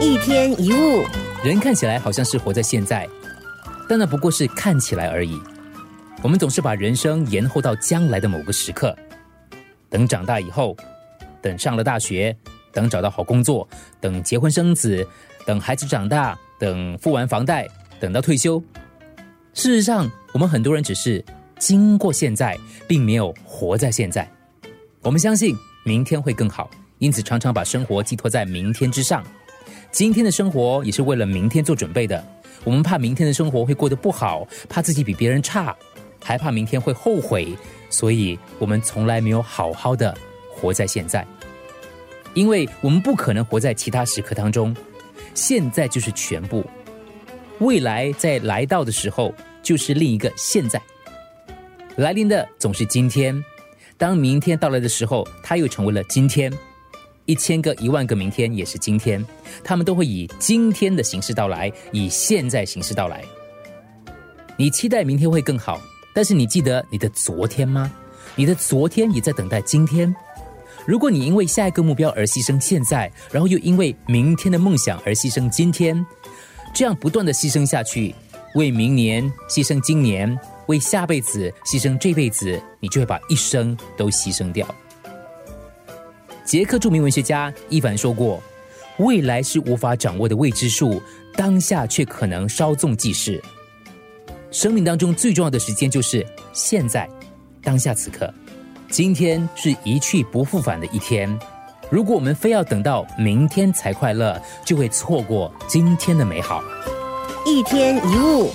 一天一物，人看起来好像是活在现在，但那不过是看起来而已。我们总是把人生延后到将来的某个时刻，等长大以后，等上了大学，等找到好工作，等结婚生子，等孩子长大，等付完房贷，等到退休。事实上，我们很多人只是经过现在，并没有活在现在。我们相信明天会更好，因此常常把生活寄托在明天之上。今天的生活也是为了明天做准备的。我们怕明天的生活会过得不好，怕自己比别人差，还怕明天会后悔，所以我们从来没有好好的活在现在。因为我们不可能活在其他时刻当中，现在就是全部，未来在来到的时候就是另一个现在。来临的总是今天，当明天到来的时候，它又成为了今天。一千个、一万个明天也是今天，他们都会以今天的形式到来，以现在形式到来。你期待明天会更好，但是你记得你的昨天吗？你的昨天也在等待今天。如果你因为下一个目标而牺牲现在，然后又因为明天的梦想而牺牲今天，这样不断的牺牲下去，为明年牺牲今年，为下辈子牺牲这辈子，你就会把一生都牺牲掉。捷克著名文学家伊凡说过：“未来是无法掌握的未知数，当下却可能稍纵即逝。生命当中最重要的时间就是现在，当下此刻。今天是一去不复返的一天。如果我们非要等到明天才快乐，就会错过今天的美好。一天一物。